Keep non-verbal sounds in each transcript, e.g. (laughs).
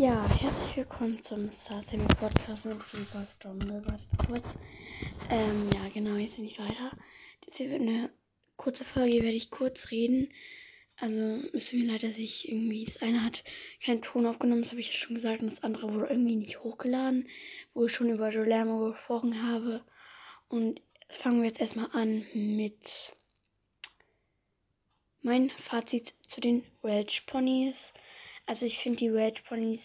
Ja, herzlich willkommen zum Star Sammy Podcast mit Super Stunde. Warte kurz. Ähm, ja, genau, jetzt bin ich weiter. Das hier wird eine kurze Folge, werde ich kurz reden. Also, es tut mir leid, dass ich irgendwie, das eine hat keinen Ton aufgenommen, das habe ich ja schon gesagt, und das andere wurde irgendwie nicht hochgeladen, wo ich schon über Jolermo gesprochen habe. Und fangen wir jetzt erstmal an mit mein Fazit zu den Welsh Ponys. Also ich finde die Welsh Ponys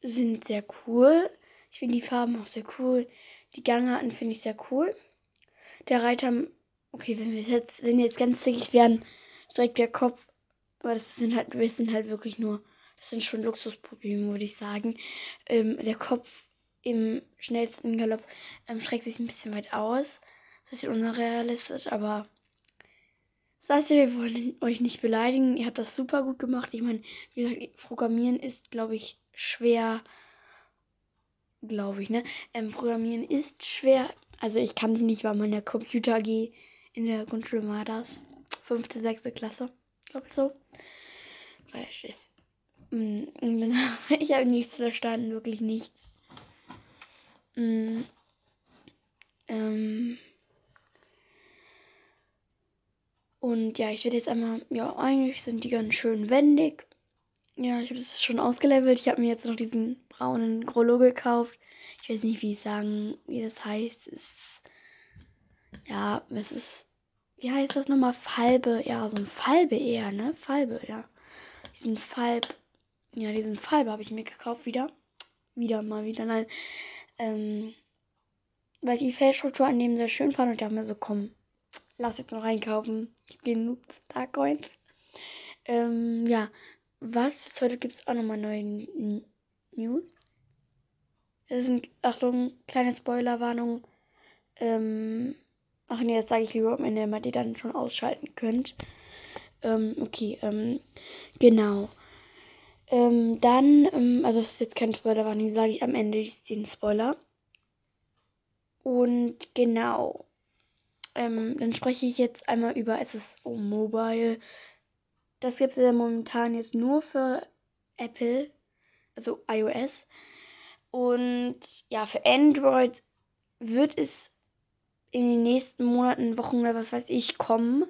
sind sehr cool. Ich finde die Farben auch sehr cool. Die Gangarten finde ich sehr cool. Der Reiter, okay, wenn wir jetzt, wenn jetzt ganz zickig werden, direkt der Kopf, aber das sind halt, wir sind halt wirklich nur, das sind schon Luxusprobleme, würde ich sagen. Ähm, der Kopf im schnellsten Galopp ähm, schreckt sich ein bisschen weit aus. Das ist unrealistisch, aber das heißt, wir wollen euch nicht beleidigen. Ihr habt das super gut gemacht. Ich meine, wie gesagt, Programmieren ist, glaube ich, schwer. Glaube ich, ne? Ähm, Programmieren ist schwer. Also ich kann es nicht, weil man in der Computer AG in der Grundschule war das. Fünfte, sechste Klasse. Glaube ich so. Weil (laughs) ich, ich habe nichts verstanden, wirklich nichts. Mm, ähm. Und ja, ich werde jetzt einmal, ja, eigentlich sind die ganz schön wendig. Ja, ich habe das schon ausgelevelt. Ich habe mir jetzt noch diesen braunen Grollo gekauft. Ich weiß nicht, wie ich sagen, wie das heißt. Es ist, ja, es ist, wie heißt das nochmal? Falbe, ja, so ein Falbe eher, ne? Falbe, ja. Diesen Falb, ja, diesen Falbe habe ich mir gekauft wieder. Wieder mal wieder, nein. Ähm, weil ich die Fellstruktur an dem sehr schön fand und ich dachte mir so, komm, lass jetzt noch einkaufen. Ich habe genug Starcoins. Ähm, ja. Was? Heute gibt es auch nochmal neue News. Das sind, Achtung, kleine Spoilerwarnung. Ähm, ach nee, das sage ich lieber am Ende, damit ihr dann schon ausschalten könnt. Ähm, okay, ähm, genau. Ähm, dann, ähm, also das ist jetzt kein Spoilerwarnung, sage ich am Ende den Spoiler. Und genau. Ähm, dann spreche ich jetzt einmal über SSO Mobile. Das gibt es ja momentan jetzt nur für Apple, also iOS. Und ja, für Android wird es in den nächsten Monaten, Wochen oder was weiß ich kommen.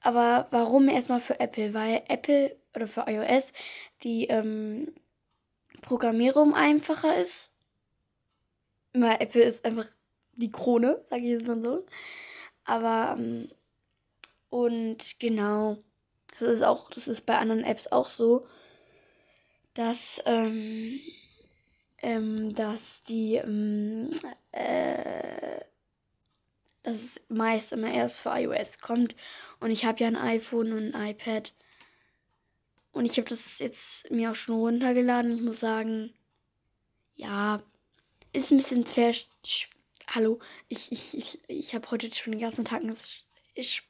Aber warum erstmal für Apple? Weil Apple oder für iOS die ähm, Programmierung einfacher ist. Weil Apple ist einfach die Krone, sage ich jetzt mal so. Aber ähm, und genau, das ist auch, das ist bei anderen Apps auch so, dass ähm, ähm, dass die ähm, äh, dass es meist immer erst für iOS kommt und ich habe ja ein iPhone und ein iPad und ich habe das jetzt mir auch schon runtergeladen. Ich muss sagen, ja, ist ein bisschen schwer hallo, ich, ich, ich, ich habe heute schon den ganzen Tag das, ich,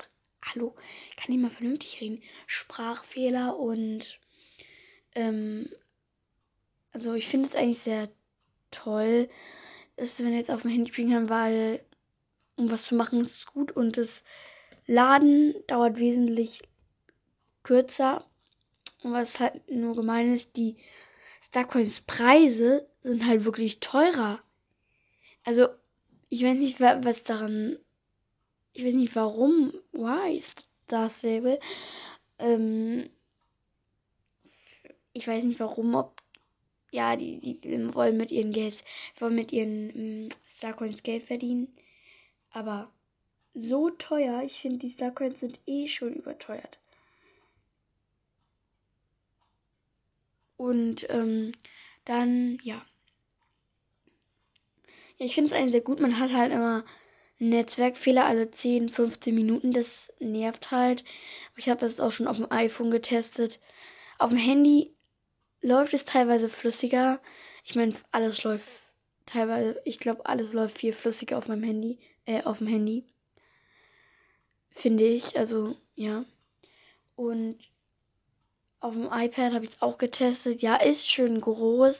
hallo, kann ich mal vernünftig reden? Sprachfehler und ähm, also ich finde es eigentlich sehr toll, dass wir jetzt auf dem Handy spielen können, weil um was zu machen ist gut und das Laden dauert wesentlich kürzer. Und was halt nur gemein ist, die Starcoins Preise sind halt wirklich teurer. Also ich weiß nicht, was daran. Ich weiß nicht, warum. Why ist das Säbel? Ähm, ich weiß nicht, warum, ob. Ja, die, die wollen mit ihren Geld, wollen mit ihren ähm, Starcoins Geld verdienen. Aber so teuer, ich finde, die Starcoins sind eh schon überteuert. Und ähm, dann, ja ich finde es eigentlich sehr gut. Man hat halt immer Netzwerkfehler alle 10, 15 Minuten. Das nervt halt. Ich habe das auch schon auf dem iPhone getestet. Auf dem Handy läuft es teilweise flüssiger. Ich meine, alles läuft teilweise, ich glaube, alles läuft viel flüssiger auf meinem Handy, äh, auf dem Handy. Finde ich, also, ja. Und auf dem iPad habe ich es auch getestet. Ja, ist schön groß.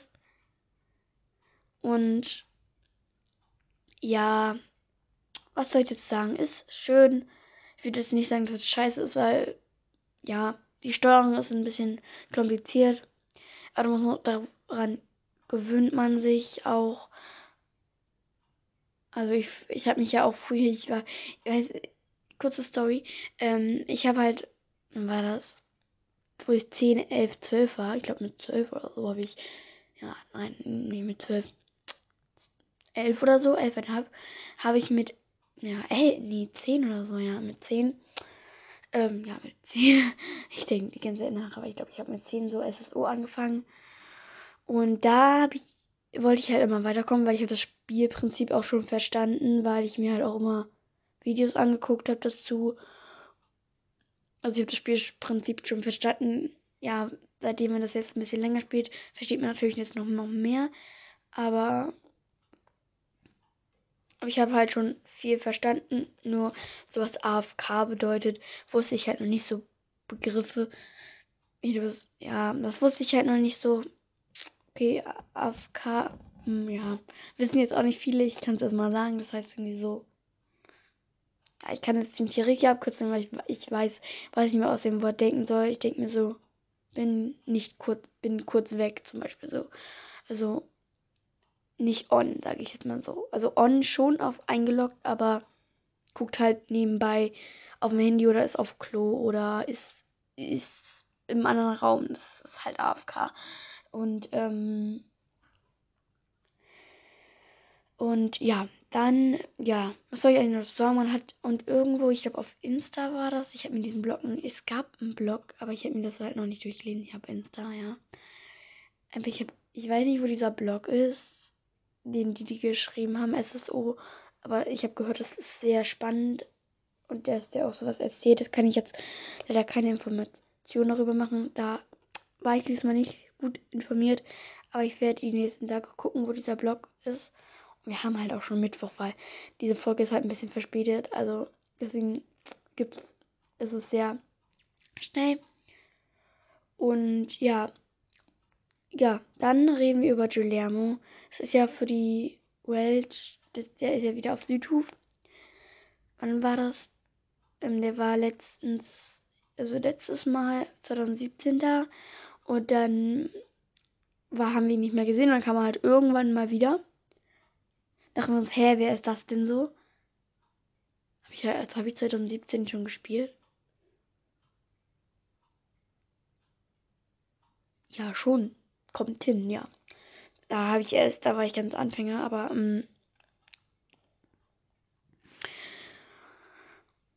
Und ja, was soll ich jetzt sagen? Ist schön. Ich würde jetzt nicht sagen, dass es scheiße ist, weil, ja, die Steuerung ist ein bisschen kompliziert. Aber daran gewöhnt man sich auch. Also ich, ich habe mich ja auch früher, ich war, ich weiß, kurze Story, ähm, ich habe halt, wann war das? Wo ich 10, 11, 12 war, ich glaube mit 12 oder so habe ich, ja, nein, nee, mit 12, 11 oder so, 11,5, habe ich mit, ja, ey, nee, 10 oder so, ja, mit 10, ähm, ja, mit (laughs) 10, ich denke die ganze Zeit nach, aber ich glaube, ich habe mit 10 so SSO angefangen. Und da ich, wollte ich halt immer weiterkommen, weil ich habe das Spielprinzip auch schon verstanden, weil ich mir halt auch immer Videos angeguckt habe dazu. Also ich habe das Spielprinzip schon verstanden. Ja, seitdem man das jetzt ein bisschen länger spielt, versteht man natürlich jetzt noch, noch mehr. Aber ich habe halt schon viel verstanden. Nur sowas AFK bedeutet, wusste ich halt noch nicht so Begriffe. Wie du das, ja, das wusste ich halt noch nicht so. Okay, AFK, hm, ja, wissen jetzt auch nicht viele. Ich kann es erstmal sagen. Das heißt irgendwie so. Ja, ich kann jetzt nicht richtig abkürzen, weil ich, ich weiß, was ich mir aus dem Wort denken soll. Ich denke mir so, bin nicht kurz, bin kurz weg, zum Beispiel so. Also, nicht on, sage ich jetzt mal so. Also on schon auf eingeloggt, aber guckt halt nebenbei auf dem Handy oder ist auf Klo oder ist, ist im anderen Raum. Das ist halt AFK. Und, ähm, und ja, dann, ja, was soll ich eigentlich noch sagen? Man hat, und irgendwo, ich glaube auf Insta war das, ich habe mir diesen Blog, es gab einen Blog, aber ich habe mir das halt noch nicht durchgelesen. Ich habe Insta, ja. Ich, hab, ich weiß nicht, wo dieser Blog ist den die, die geschrieben haben, SSO. Aber ich habe gehört, das ist sehr spannend. Und der ist ja auch sowas erzählt. Das kann ich jetzt leider keine Information darüber machen. Da war ich diesmal nicht gut informiert. Aber ich werde die nächsten Tage gucken, wo dieser Blog ist. Und wir haben halt auch schon Mittwoch, weil diese Folge ist halt ein bisschen verspätet. Also deswegen gibt es, ist es sehr schnell. Und ja, ja, dann reden wir über Guillermo. Es ist ja für die Welt, der ist ja wieder auf Südhof. Wann war das? Ähm, der war letztens, also letztes Mal 2017 da und dann war, haben wir ihn nicht mehr gesehen und dann kam er halt irgendwann mal wieder. Dachten wir uns, hä, wer ist das denn so? Hab ich als habe ich 2017 schon gespielt. Ja, schon. Kommt hin, ja. Da habe ich erst, da war ich ganz Anfänger, aber ähm,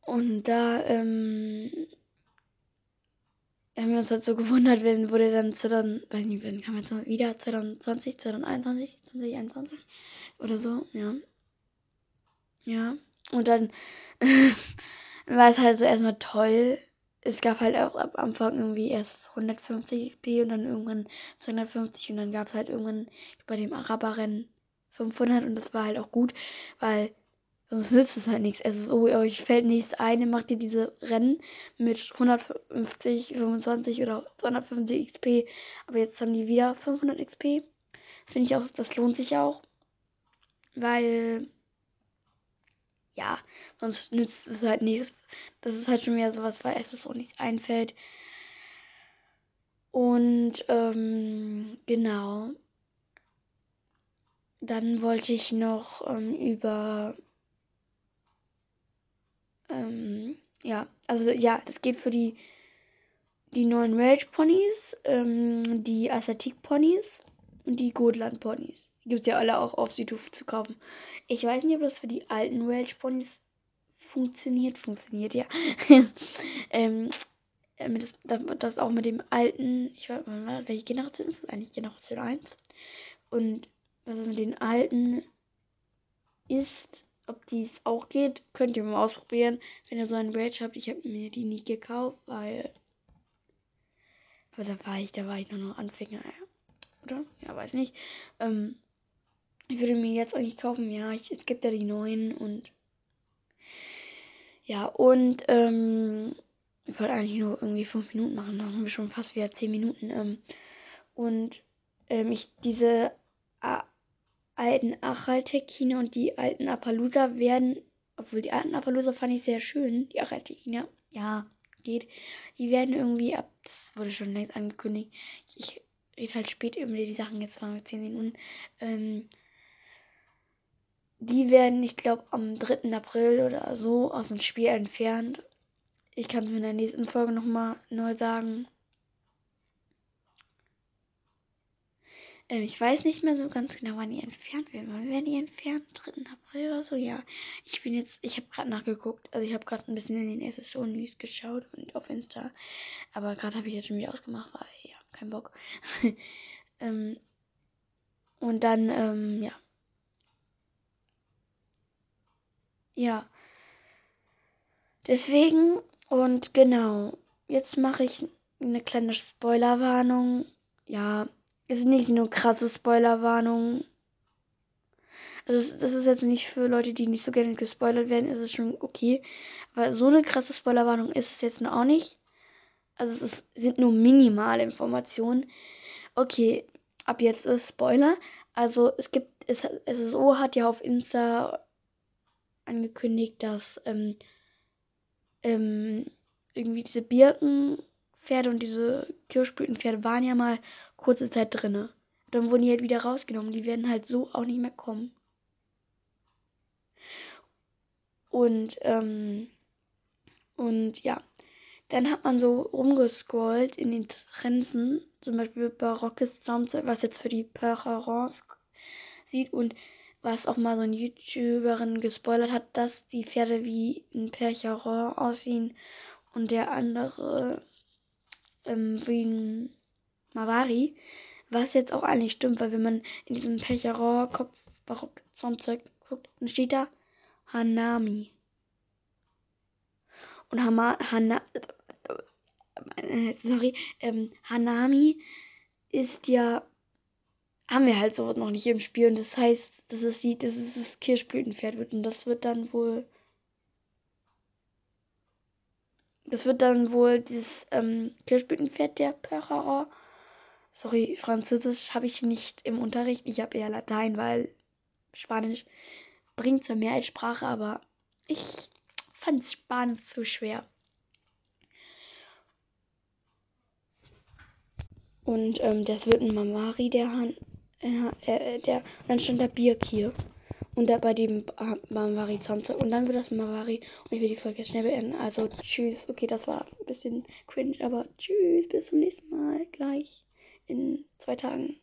und da ähm, haben wir uns halt so gewundert, wenn wurde dann zu dann, weiß nicht, wenn kam jetzt mal wieder 2020, 2021, 2021 oder so, ja. Ja. Und dann (laughs) war es halt so erstmal toll, es gab halt auch am Anfang irgendwie erst 150 XP und dann irgendwann 250 und dann gab es halt irgendwann bei dem Araberrennen 500 und das war halt auch gut, weil sonst nützt es halt nichts. Es ist so, euch fällt nichts ein, macht ihr diese Rennen mit 150, 25 oder 250 XP, aber jetzt haben die wieder 500 XP. Finde ich auch, das lohnt sich auch, weil ja, sonst nützt es halt nichts. Das ist halt schon wieder sowas, weil es auch nichts einfällt. Und ähm, genau. Dann wollte ich noch ähm, über ähm, ja, also ja, das geht für die die neuen Rage Ponys, ähm, die Assatik Ponys und die Godland Ponys. Gibt es ja alle auch auf Südhof zu kaufen. Ich weiß nicht, ob das für die alten Welsh Ponys funktioniert. Funktioniert, ja. (laughs) ähm, das, das auch mit dem alten, ich weiß nicht, welche Generation ist das eigentlich? Generation 1. Und was es mit den alten ist, ob dies auch geht, könnt ihr mal ausprobieren. Wenn ihr so einen Rage habt, ich habe mir die nie gekauft, weil. Aber da war ich, da war ich nur noch Anfänger, oder? Ja, weiß nicht. Ähm, ich würde mir jetzt auch nicht kaufen. Ja, ich, es gibt ja die neuen und. Ja, und ähm, ich wollte eigentlich nur irgendwie fünf Minuten machen. Dann haben wir schon fast wieder zehn Minuten. Ähm, und ähm, ich diese A alten Achaltekine und die alten Appaloosa werden, obwohl die alten Appaloosa fand ich sehr schön, die Achaltekine, ja, geht. Die werden irgendwie ab, das wurde schon längst angekündigt. Ich rede halt spät über die Sachen, jetzt waren wir 10 Minuten. Ähm, die werden, ich glaube, am 3. April oder so aus dem Spiel entfernt. Ich kann es mir in der nächsten Folge nochmal neu sagen. Ähm, ich weiß nicht mehr so ganz genau, wann die entfernt werden. Wann werden die entfernt? 3. April oder so? Ja. Ich bin jetzt, ich habe gerade nachgeguckt. Also ich habe gerade ein bisschen in den SSO News geschaut und auf Insta. Aber gerade habe ich jetzt schon wieder ausgemacht, weil ja, kein Bock. (laughs) ähm, und dann, ähm, ja. Ja. Deswegen und genau. Jetzt mache ich eine kleine Spoilerwarnung. Ja, ist nicht nur krasse Spoilerwarnung. Also das ist jetzt nicht für Leute, die nicht so gerne gespoilert werden, ist es schon okay. Aber so eine krasse Spoilerwarnung ist es jetzt auch nicht. Also es ist, sind nur minimale Informationen. Okay, ab jetzt ist Spoiler. Also es gibt, es, SSO hat ja auf Insta angekündigt, dass ähm, ähm, irgendwie diese Birkenpferde und diese Kirschblütenpferde waren ja mal kurze Zeit drinne. Dann wurden die halt wieder rausgenommen. Die werden halt so auch nicht mehr kommen. Und, ähm, und ja. Dann hat man so rumgescrollt in den Trenzen, zum Beispiel barockes Zaumzeug, was jetzt für die Percherons sieht und was auch mal so eine YouTuberin gespoilert hat, dass die Pferde wie ein Percheron aussehen und der andere ähm, wie ein Mavari. Was jetzt auch eigentlich stimmt, weil wenn man in diesem Percheron-Kopf barock Zaumzeug guckt, dann steht da Hanami. Und Hama, Hana, äh, sorry, ähm, Hanami ist ja, haben wir halt so noch nicht im Spiel und das heißt, dass es die, dass es das Kirschblütenpferd wird und das wird dann wohl, das wird dann wohl dieses ähm, Kirschblütenpferd der Percheron. Sorry, Französisch habe ich nicht im Unterricht. Ich habe eher Latein, weil Spanisch bringt zwar mehr als Sprache, aber ich fand Spanisch zu schwer. Und ähm, das wird ein Mamari, der Han, äh, äh, der, dann stand da Birk hier. Und da bei dem Mamari Zaumzeug. Und dann wird das Mamari. Und ich will die Folge schnell beenden. Also tschüss. Okay, das war ein bisschen cringe, aber tschüss. Bis zum nächsten Mal. Gleich in zwei Tagen.